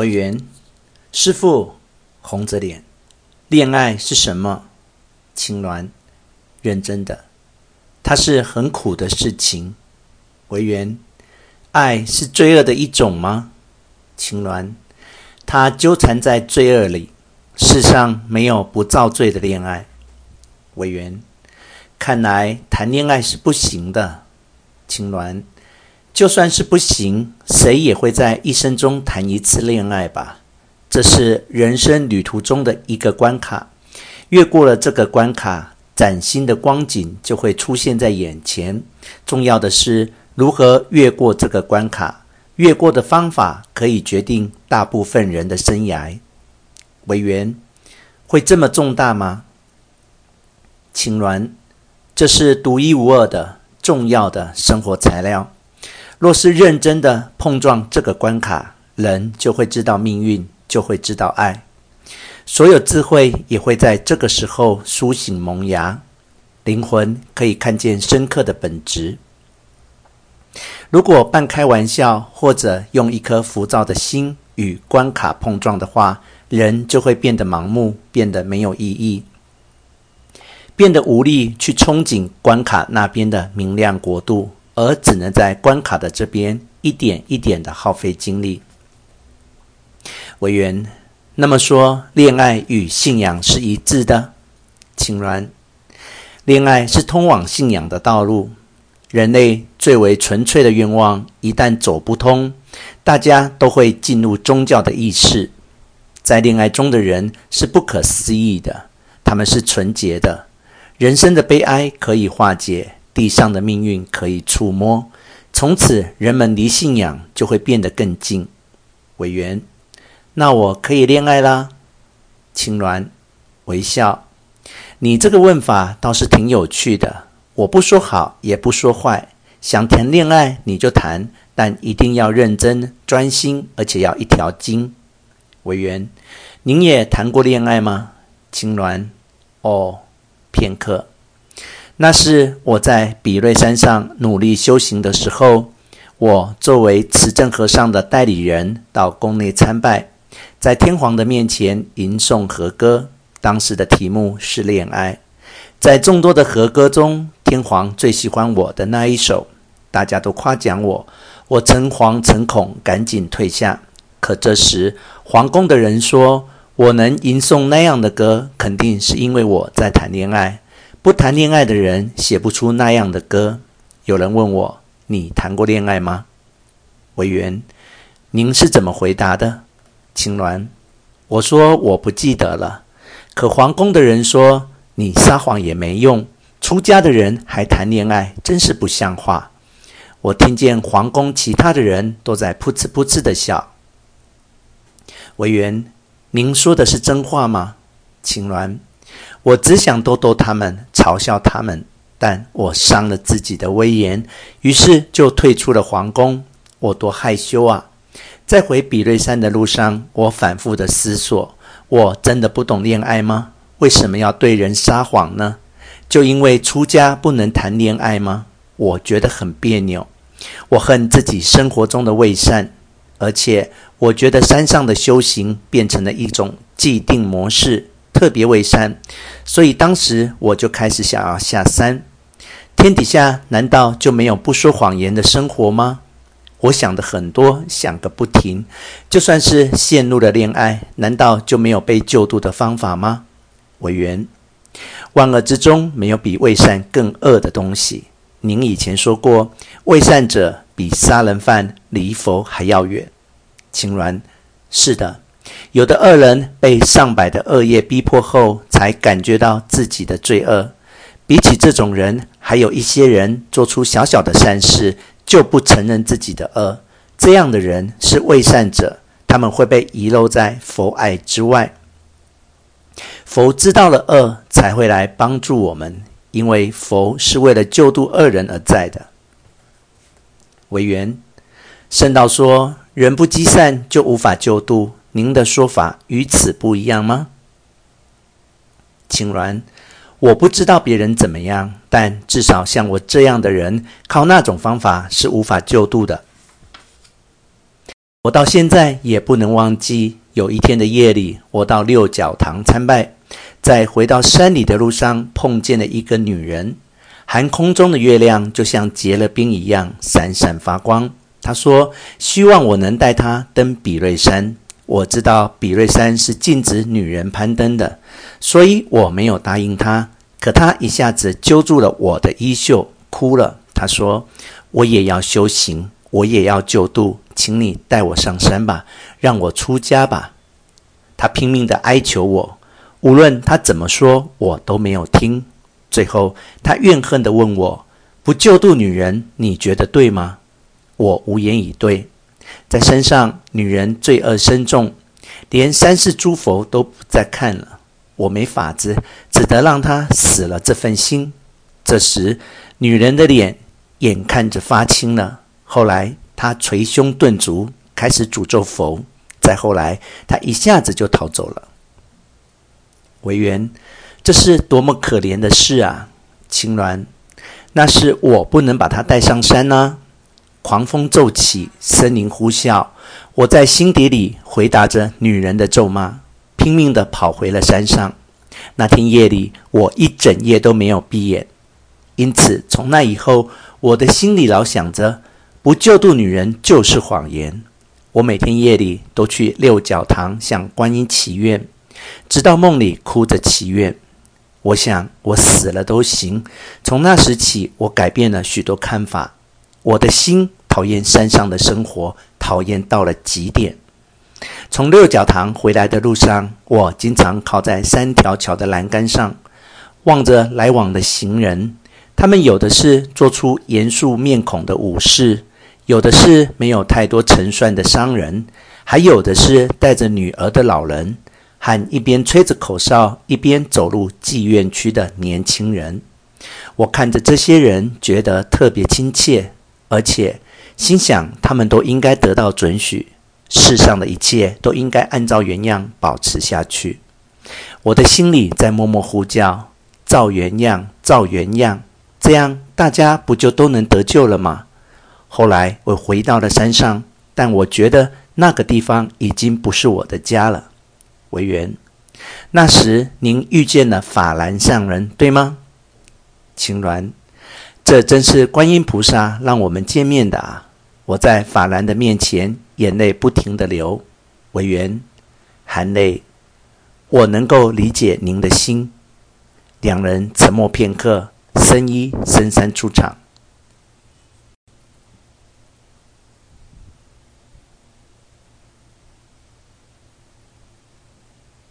委员，师父，红着脸，恋爱是什么？青鸾，认真的，它是很苦的事情。委员，爱是罪恶的一种吗？青鸾，它纠缠在罪恶里，世上没有不造罪的恋爱。委员，看来谈恋爱是不行的。青鸾，就算是不行，谁也会在一生中谈一次恋爱吧？这是人生旅途中的一个关卡，越过了这个关卡，崭新的光景就会出现在眼前。重要的是如何越过这个关卡，越过的方法可以决定大部分人的生涯。委员，会这么重大吗？青鸾，这是独一无二的重要的生活材料。若是认真的碰撞这个关卡，人就会知道命运。就会知道爱，所有智慧也会在这个时候苏醒萌芽，灵魂可以看见深刻的本质。如果半开玩笑或者用一颗浮躁的心与关卡碰撞的话，人就会变得盲目，变得没有意义，变得无力去憧憬关卡那边的明亮国度，而只能在关卡的这边一点一点的耗费精力。委员，那么说，恋爱与信仰是一致的？青鸾，恋爱是通往信仰的道路。人类最为纯粹的愿望，一旦走不通，大家都会进入宗教的意识。在恋爱中的人是不可思议的，他们是纯洁的。人生的悲哀可以化解，地上的命运可以触摸。从此，人们离信仰就会变得更近。委员。那我可以恋爱啦？青鸾微笑，你这个问法倒是挺有趣的。我不说好，也不说坏，想谈恋爱你就谈，但一定要认真专心，而且要一条筋。委员，您也谈过恋爱吗？青鸾，哦，片刻。那是我在比瑞山上努力修行的时候，我作为持证和尚的代理人到宫内参拜。在天皇的面前吟诵和歌，当时的题目是恋爱。在众多的和歌中，天皇最喜欢我的那一首，大家都夸奖我。我诚惶诚恐，赶紧退下。可这时，皇宫的人说，我能吟诵那样的歌，肯定是因为我在谈恋爱。不谈恋爱的人写不出那样的歌。有人问我：“你谈过恋爱吗？”委员，您是怎么回答的？青鸾，我说我不记得了。可皇宫的人说，你撒谎也没用，出家的人还谈恋爱，真是不像话。我听见皇宫其他的人都在噗嗤噗嗤的笑。委员，您说的是真话吗？青鸾，我只想逗逗他们，嘲笑他们，但我伤了自己的威严，于是就退出了皇宫。我多害羞啊！在回比瑞山的路上，我反复的思索：我真的不懂恋爱吗？为什么要对人撒谎呢？就因为出家不能谈恋爱吗？我觉得很别扭。我恨自己生活中的伪善，而且我觉得山上的修行变成了一种既定模式，特别伪善。所以当时我就开始想要下山。天底下难道就没有不说谎言的生活吗？我想的很多，想个不停。就算是陷入了恋爱，难道就没有被救度的方法吗？委员，万恶之中没有比伪善更恶的东西。您以前说过，伪善者比杀人犯离佛还要远。青鸾，是的，有的恶人被上百的恶业逼迫后，才感觉到自己的罪恶。比起这种人，还有一些人做出小小的善事。就不承认自己的恶，这样的人是伪善者，他们会被遗漏在佛爱之外。佛知道了恶，才会来帮助我们，因为佛是为了救度恶人而在的。委员，圣道说，人不积善就无法救度，您的说法与此不一样吗？青鸾。我不知道别人怎么样，但至少像我这样的人，靠那种方法是无法救度的。我到现在也不能忘记，有一天的夜里，我到六角堂参拜，在回到山里的路上，碰见了一个女人，寒空中的月亮就像结了冰一样，闪闪发光。她说：“希望我能带她登比瑞山。”我知道比瑞山是禁止女人攀登的，所以我没有答应他。可他一下子揪住了我的衣袖，哭了。他说：“我也要修行，我也要救度。”请你带我上山吧，让我出家吧。他拼命地哀求我，无论他怎么说，我都没有听。最后，他怨恨地问我：“不救度女人，你觉得对吗？”我无言以对。在山上，女人罪恶深重，连三世诸佛都不再看了。我没法子，只得让她死了这份心。这时，女人的脸眼看着发青了。后来，她捶胸顿足，开始诅咒佛。再后来，她一下子就逃走了。惟元，这是多么可怜的事啊！青鸾，那是我不能把她带上山呢、狂风骤起，森林呼啸，我在心底里回答着女人的咒骂，拼命地跑回了山上。那天夜里，我一整夜都没有闭眼。因此，从那以后，我的心里老想着。不救度女人就是谎言。我每天夜里都去六角堂向观音祈愿，直到梦里哭着祈愿。我想我死了都行。从那时起，我改变了许多看法。我的心讨厌山上的生活，讨厌到了极点。从六角堂回来的路上，我经常靠在三条桥的栏杆上，望着来往的行人。他们有的是做出严肃面孔的武士。有的是没有太多成算的商人，还有的是带着女儿的老人，和一边吹着口哨一边走入妓院区的年轻人。我看着这些人，觉得特别亲切，而且心想他们都应该得到准许，世上的一切都应该按照原样保持下去。我的心里在默默呼叫：照原样，照原样，这样大家不就都能得救了吗？后来我回到了山上，但我觉得那个地方已经不是我的家了。惟元，那时您遇见了法兰上人，对吗？青鸾，这真是观音菩萨让我们见面的啊！我在法兰的面前，眼泪不停的流。委员，含泪，我能够理解您的心。两人沉默片刻，僧衣深衫出场。